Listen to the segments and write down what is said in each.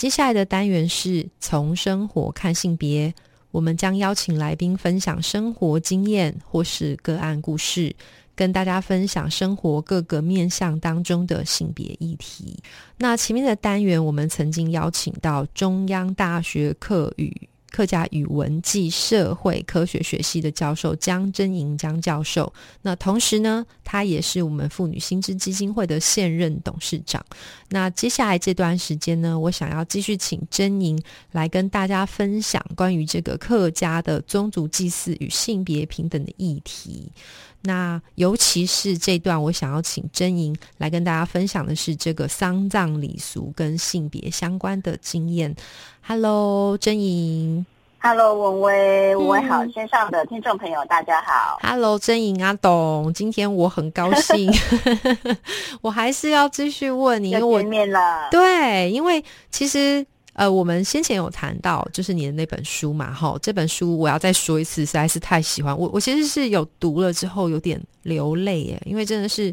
接下来的单元是从生活看性别，我们将邀请来宾分享生活经验或是个案故事，跟大家分享生活各个面向当中的性别议题。那前面的单元，我们曾经邀请到中央大学课语。客家语文暨社会科学学系的教授江真莹江教授，那同时呢，他也是我们妇女新知基金会的现任董事长。那接下来这段时间呢，我想要继续请真莹来跟大家分享关于这个客家的宗族祭祀与性别平等的议题。那尤其是这段，我想要请真莹来跟大家分享的是这个丧葬礼俗跟性别相关的经验。Hello，真莹。Hello，文威，文威好，线上的听众朋友大家好。Hello，真莹阿董，今天我很高兴，我还是要继续问你，因为我面了。对，因为其实。呃，我们先前有谈到，就是你的那本书嘛，哈，这本书我要再说一次，实在是太喜欢我。我其实是有读了之后有点流泪耶，因为真的是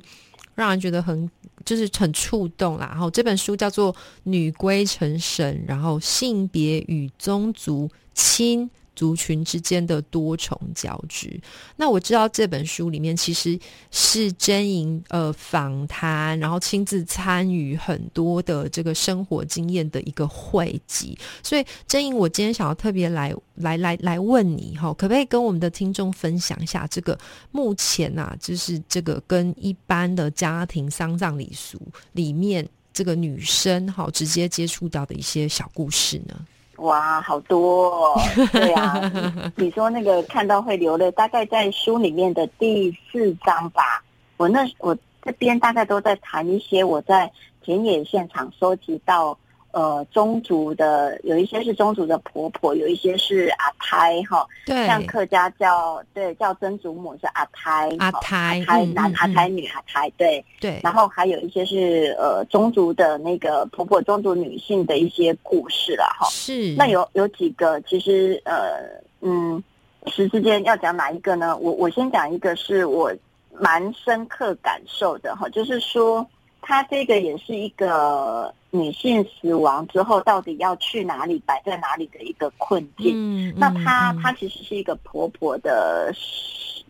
让人觉得很就是很触动啦。然后这本书叫做《女归成神》，然后性别与宗族亲。族群之间的多重交织。那我知道这本书里面其实是真莹呃访谈，然后亲自参与很多的这个生活经验的一个汇集。所以真莹，我今天想要特别来来来来问你哈，可不可以跟我们的听众分享一下这个目前呐，就是这个跟一般的家庭丧葬礼俗里面这个女生哈直接接触到的一些小故事呢？哇，好多，哦，对啊，你说那个看到会流泪，大概在书里面的第四章吧。我那我这边大概都在谈一些我在田野现场收集到。呃，宗族的有一些是宗族的婆婆，有一些是阿胎哈，对，像客家叫对叫曾祖母是阿胎，阿胎，胎男阿胎女阿胎，对。对，然后还有一些是呃宗族的那个婆婆宗族女性的一些故事了哈，是，那有有几个其实呃嗯，时之间要讲哪一个呢？我我先讲一个是我蛮深刻感受的哈，就是说。它这个也是一个女性死亡之后到底要去哪里、摆在哪里的一个困境。嗯，那她她其实是一个婆婆的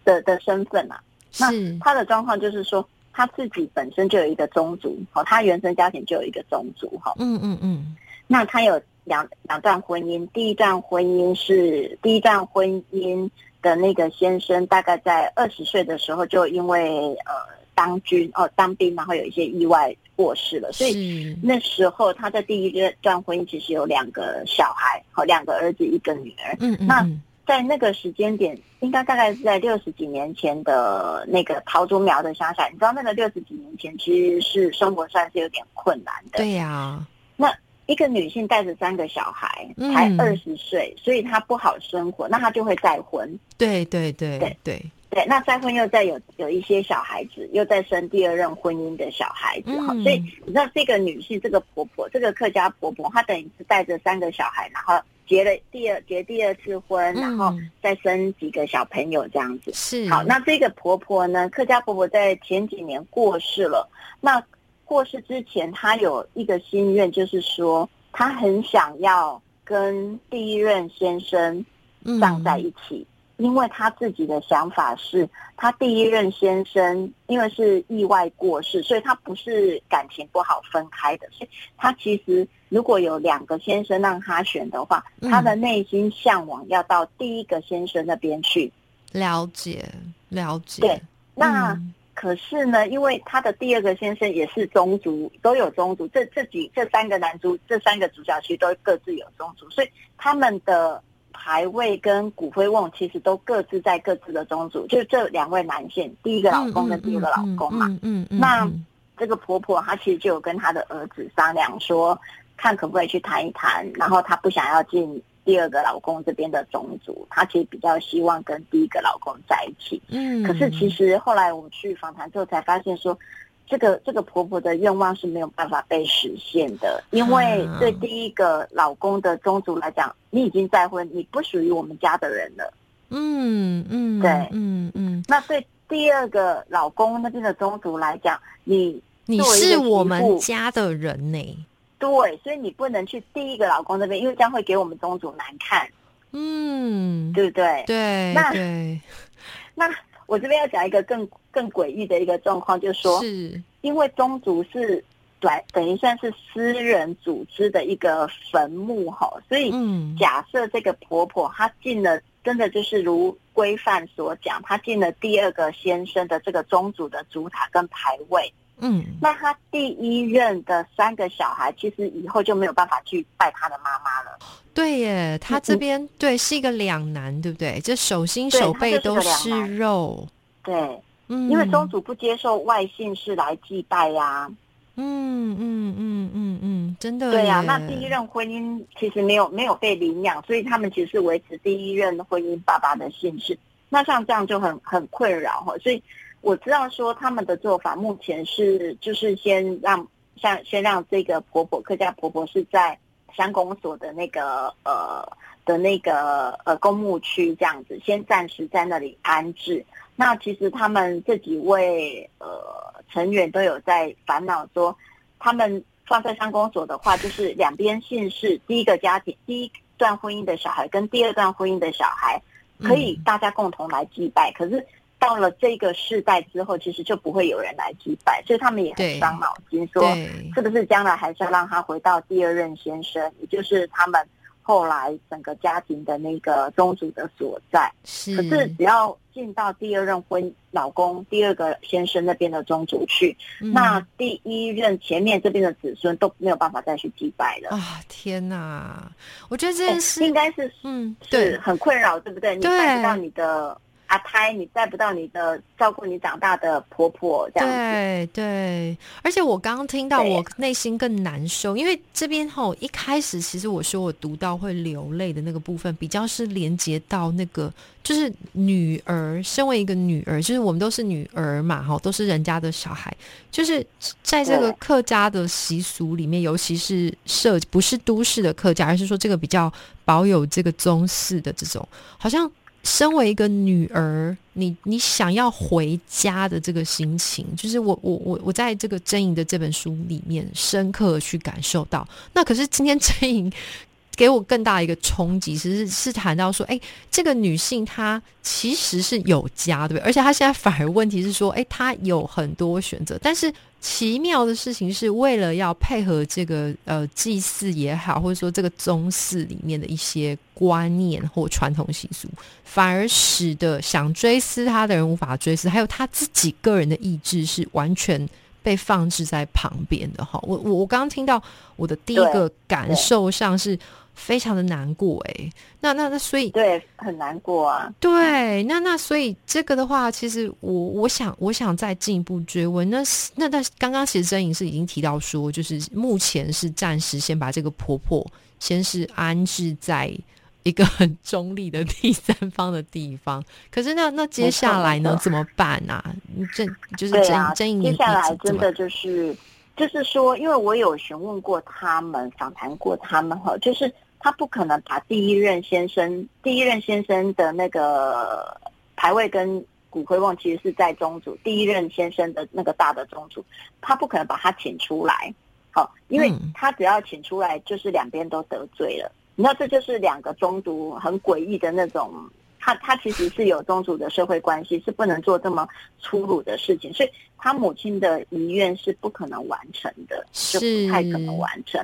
的的身份啊。那她的状况就是说，她自己本身就有一个宗族，哦，她原生家庭就有一个宗族，哈。嗯嗯嗯。那她有两两段婚姻，第一段婚姻是第一段婚姻的那个先生，大概在二十岁的时候就因为呃。当军哦，当兵，然后有一些意外过世了，所以那时候他的第一段婚姻其实有两个小孩，和，两个儿子，一个女儿。嗯嗯。那在那个时间点，应该大概是在六十几年前的那个桃竹苗的乡下，你知道那个六十几年前其实是生活上是有点困难的。对呀。那一个女性带着三个小孩，才二十岁，所以她不好生活，那她就会再婚。对对对对对。对，那再婚又再有有一些小孩子，又再生第二任婚姻的小孩子哈，所以你知道这个女性，这个婆婆，这个客家婆婆，她等于是带着三个小孩，然后结了第二结第二次婚，然后再生几个小朋友这样子。是好，那这个婆婆呢，客家婆婆在前几年过世了。那过世之前，他有一个心愿，就是说他很想要跟第一任先生葬在一起。因为他自己的想法是，他第一任先生因为是意外过世，所以他不是感情不好分开的。所以他其实如果有两个先生让他选的话，他的内心向往要到第一个先生那边去了解了解。对，那可是呢，因为他的第二个先生也是宗族，都有宗族。这这几这三个男主，这三个主角其实都各自有宗族，所以他们的。牌位跟骨灰瓮其实都各自在各自的宗族，就这两位男性，第一个老公跟第二个老公嘛。嗯嗯。那这个婆婆她其实就有跟她的儿子商量说，看可不可以去谈一谈，然后她不想要进第二个老公这边的宗族，她其实比较希望跟第一个老公在一起。嗯，可是其实后来我们去访谈之后才发现说。这个这个婆婆的愿望是没有办法被实现的，因为对第一个老公的宗族来讲，你已经再婚，你不属于我们家的人了。嗯嗯，对，嗯嗯。那对第二个老公那边的宗族来讲，你你是我们家的人呢。对，所以你不能去第一个老公那边，因为这样会给我们宗族难看。嗯，对不对？对，那 那。我这边要讲一个更更诡异的一个状况，就是说，是因为宗族是等等于算是私人组织的一个坟墓哈，所以假设这个婆婆她进了，真的就是如规范所讲，她进了第二个先生的这个宗族的主塔跟牌位，嗯，那他第一任的三个小孩，其实以后就没有办法去拜他的妈妈了。对耶，他这边对是一个两难，对不对？这手心手背都是肉，对，嗯，因为宗主不接受外姓氏来祭拜呀，嗯嗯嗯嗯嗯，真的，对呀。那第一任婚姻其实没有没有被领养，所以他们其实是维持第一任婚姻爸爸的姓氏。那像这样就很很困扰哈，所以我知道说他们的做法目前是就是先让像先让这个婆婆客家婆婆是在。乡公所的那个呃的那个呃公墓区这样子，先暂时在那里安置。那其实他们这几位呃成员都有在烦恼说，他们放在乡公所的话，就是两边姓氏，第一个家庭第一段婚姻的小孩跟第二段婚姻的小孩，可以大家共同来祭拜。可是。到了这个世代之后，其实就不会有人来祭拜，所以他们也很伤脑筋，说是不是将来还是要让他回到第二任先生，也就是他们后来整个家庭的那个宗主的所在。是，可是只要进到第二任婚老公第二个先生那边的宗主去，那第一任前面这边的子孙都没有办法再去祭拜了。啊，天哪！我觉得这件事应该是嗯，对，很困扰，对不对？你拜不到你的。阿胎，你带不到你的照顾你长大的婆婆，这样对对。而且我刚刚听到，我内心更难受，因为这边吼一开始，其实我说我读到会流泪的那个部分，比较是连接到那个，就是女儿，身为一个女儿，就是我们都是女儿嘛，哈，都是人家的小孩，就是在这个客家的习俗里面，尤其是社不是都市的客家，而是说这个比较保有这个宗室的这种，好像。身为一个女儿，你你想要回家的这个心情，就是我我我我在这个真莹的这本书里面深刻去感受到。那可是今天真莹给我更大一个冲击，其实是谈到说，哎，这个女性她其实是有家，对不对？而且她现在反而问题是说，哎，她有很多选择，但是。奇妙的事情是为了要配合这个呃祭祀也好，或者说这个宗祀里面的一些观念或传统习俗，反而使得想追思他的人无法追思，还有他自己个人的意志是完全被放置在旁边的哈。我我我刚刚听到我的第一个感受上是。非常的难过哎，那那那所以对很难过啊。对，那那所以这个的话，其实我我想我想再进一步追问，那那那刚刚其实真颖是已经提到说，就是目前是暂时先把这个婆婆先是安置在一个很中立的第三方的地方，可是那那接下来呢怎么办啊？这就是真真颖接下来真的就是。就是说，因为我有询问过他们，访谈过他们哈，就是他不可能把第一任先生、第一任先生的那个牌位跟骨灰瓮，其实是在宗主第一任先生的那个大的宗主，他不可能把他请出来，好，因为他只要请出来，就是两边都得罪了。你知道，这就是两个宗族很诡异的那种。他他其实是有宗族的社会关系，是不能做这么粗鲁的事情，所以他母亲的遗愿是不可能完成的，就不太可能完成。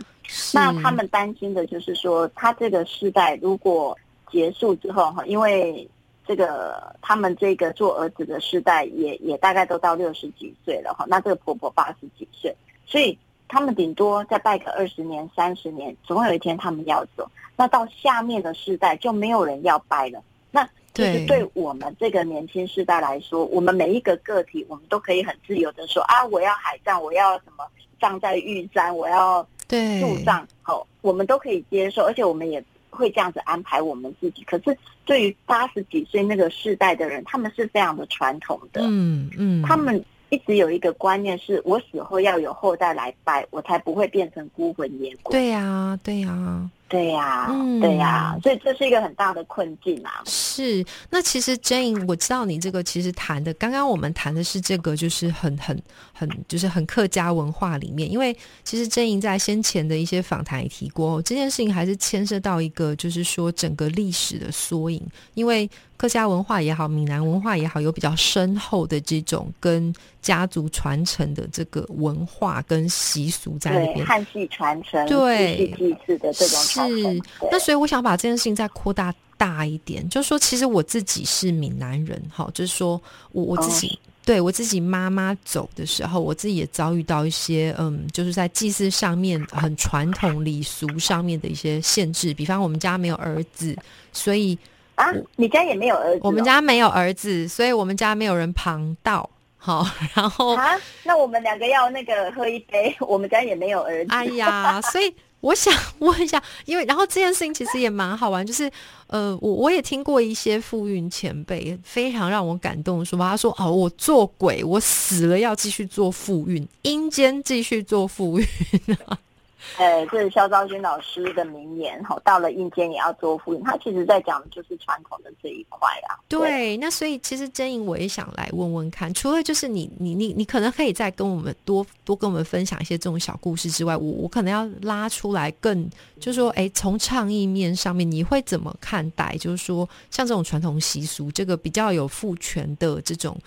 那他们担心的就是说，他这个世代如果结束之后哈，因为这个他们这个做儿子的世代也也大概都到六十几岁了哈，那这个婆婆八十几岁，所以他们顶多再拜个二十年、三十年，总有一天他们要走，那到下面的世代就没有人要拜了。那其实对我们这个年轻世代来说，我们每一个个体，我们都可以很自由的说啊，我要海葬，我要什么葬在玉山，我要树葬，好，我们都可以接受，而且我们也会这样子安排我们自己。可是对于八十几岁那个世代的人，他们是非常的传统的，嗯嗯，他们一直有一个观念是，我死后要有后代来拜，我才不会变成孤魂野鬼。对呀，对呀。对呀，对呀，所以这是一个很大的困境啊。是，那其实 Jane，我知道你这个其实谈的，刚刚我们谈的是这个，就是很很很，就是很客家文化里面。因为其实 Jane 在先前的一些访谈也提过，这件事情还是牵涉到一个，就是说整个历史的缩影。因为客家文化也好，闽南文化也好，有比较深厚的这种跟家族传承的这个文化跟习俗在里边，汉系传承，对。祭祀的这种。是，那所以我想把这件事情再扩大大一点，就是说，其实我自己是闽南人，哈，就是说我我自己对我自己妈妈走的时候，我自己也遭遇到一些，嗯，就是在祭祀上面很传统礼俗上面的一些限制，比方我们家没有儿子，所以啊，你家也没有儿子，我们家没有儿子，所以我们家没有人旁道，好，然后啊，那我们两个要那个喝一杯，我们家也没有儿子，哎呀，所以。我想问一下，因为然后这件事情其实也蛮好玩，就是呃，我我也听过一些富运前辈非常让我感动，说他说哦，我做鬼，我死了要继续做富运，阴间继续做富运。呃，这是肖昭君老师的名言哈。到了阴间也要做复印，他其实在讲的就是传统的这一块啊。对，那所以其实真颖我也想来问问看，除了就是你你你你可能可以再跟我们多多跟我们分享一些这种小故事之外，我我可能要拉出来更，就是说，哎，从倡议面上面你会怎么看待？就是说，像这种传统习俗，这个比较有父权的这种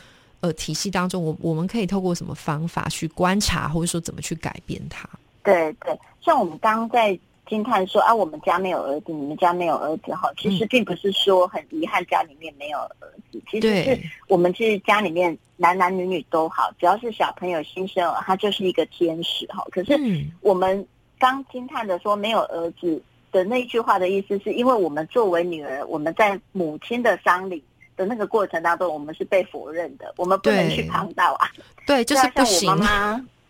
呃体系当中，我我们可以透过什么方法去观察，或者说怎么去改变它？对对，像我们刚刚在惊叹说啊，我们家没有儿子，你们家没有儿子哈，其实并不是说很遗憾家里面没有儿子，其实是我们其实家里面男男女女都好，只要是小朋友新生儿，他就是一个天使哈。可是我们刚惊叹的说没有儿子的那一句话的意思，是因为我们作为女儿，我们在母亲的丧礼的那个过程当中，我们是被否认的，我们不能去旁道啊。对，就是不行。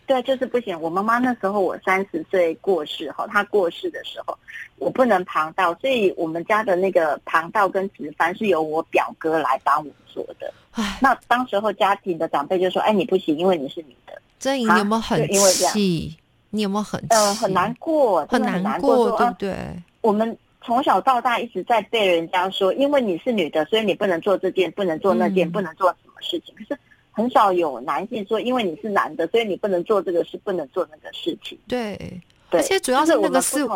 对，就是不行。我妈妈那时候我三十岁过世哈，她过世的时候我不能旁道，所以我们家的那个旁道跟值班是由我表哥来帮我做的。那当时候家庭的长辈就说：“哎，你不行，因为你是女的。”真颖，你有没有很气？你有没有很呃很难过？很难过，对不对？我们从小到大一直在被人家说，因为你是女的，所以你不能做这件，不能做那件，不能做什么事情。可是。很少有男性说，因为你是男的，所以你不能做这个事，不能做那个事情。对，而且主要是那个是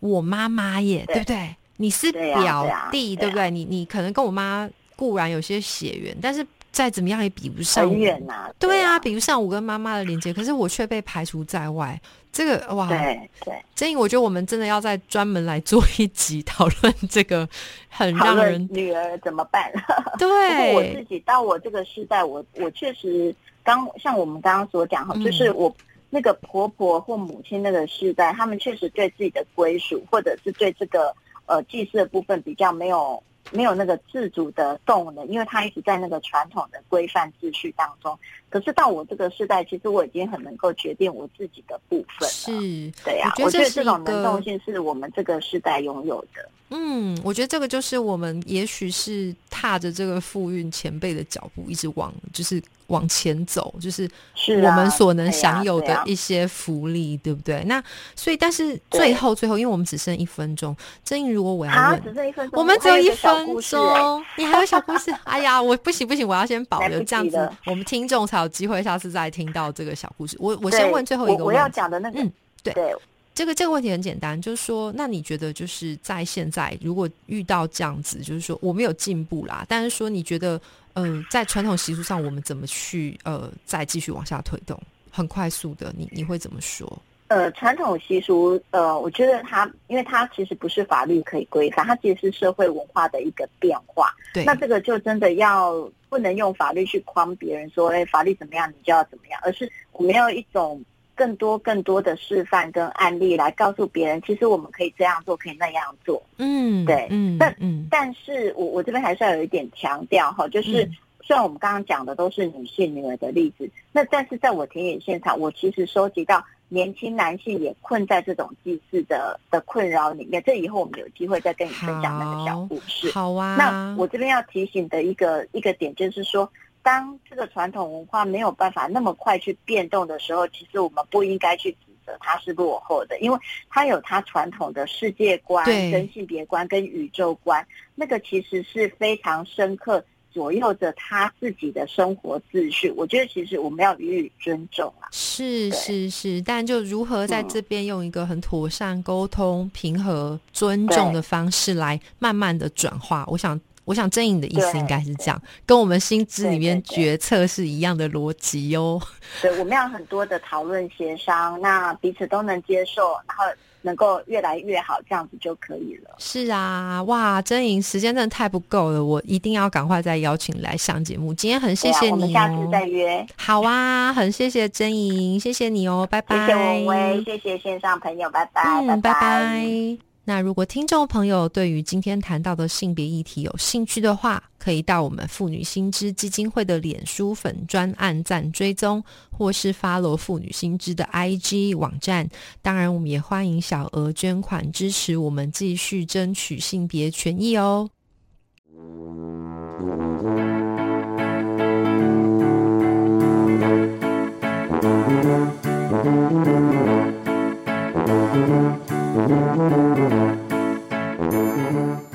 我妈妈耶，对不对？你是表弟，对不对？你你可能跟我妈固然有些血缘，但是。再怎么样也比不上，很远呐。对啊，比不上我跟妈妈的连接，可是我却被排除在外。这个哇，对对，真颖，我觉得我们真的要再专门来做一集讨论这个，很让人女儿怎么办？对，我自己到我这个时代，我我确实刚像我们刚刚所讲哈，就是我那个婆婆或母亲那个时代，他们确实对自己的归属，或者是对这个呃祭祀的部分比较没有。没有那个自主的动能，因为他一直在那个传统的规范秩序当中。可是到我这个时代，其实我已经很能够决定我自己的部分了。是，对呀，我觉得这种能动性是我们这个时代拥有的。嗯，我觉得这个就是我们也许是踏着这个富运前辈的脚步，一直往就是往前走，就是我们所能享有的一些福利，对不对？那所以，但是最后最后，因为我们只剩一分钟，正因如果我要问，只剩一分钟，我们只有一分钟，你还有小故事？哎呀，我不行不行，我要先保留这样子，我们听众才有机会下次再听到这个小故事。我我先问最后一个，我要讲的那个，嗯，对。这个这个问题很简单，就是说，那你觉得就是在现在，如果遇到这样子，就是说我们有进步啦，但是说你觉得，嗯，在传统习俗上，我们怎么去呃再继续往下推动？很快速的，你你会怎么说？呃，传统习俗，呃，我觉得它，因为它其实不是法律可以规范，它其实是社会文化的一个变化。对，那这个就真的要不能用法律去框别人说，哎，法律怎么样，你就要怎么样，而是我们要一种。更多更多的示范跟案例来告诉别人，其实我们可以这样做，可以那样做。嗯，对，嗯，但嗯，但是我我这边还是要有一点强调哈，就是虽然我们刚刚讲的都是女性女儿的例子，那但是在我田野现场，我其实收集到年轻男性也困在这种祭祀的的困扰里面。这以后我们有机会再跟你分享那个小故事。好啊。那我这边要提醒的一个一个点就是说，当这个传统文化没有办法那么快去变动的时候，其实我们不应该去指责它是落后的，因为它有它传统的世界观、跟性别观、跟宇宙观，那个其实是非常深刻。左右着他自己的生活秩序，我觉得其实我们要予以尊重啊。是是是，但就如何在这边用一个很妥善沟通、平和、尊重的方式来慢慢的转化，我想，我想真颖的意思应该是这样，跟我们心智里面决策是一样的逻辑哦。对，我们要很多的讨论协商，那彼此都能接受，然后。能够越来越好，这样子就可以了。是啊，哇，真莹，时间真的太不够了，我一定要赶快再邀请来上节目。今天很谢谢你，我们下次再约。好啊，很谢谢真莹，谢谢你哦，拜拜。谢谢文威，谢谢线上朋友，拜拜，拜拜。那如果听众朋友对于今天谈到的性别议题有兴趣的话，可以到我们妇女新知基金会的脸书粉专按赞追踪，或是 follow 妇女新知的 IG 网站。当然，我们也欢迎小额捐款支持我们继续争取性别权益哦。Thank you.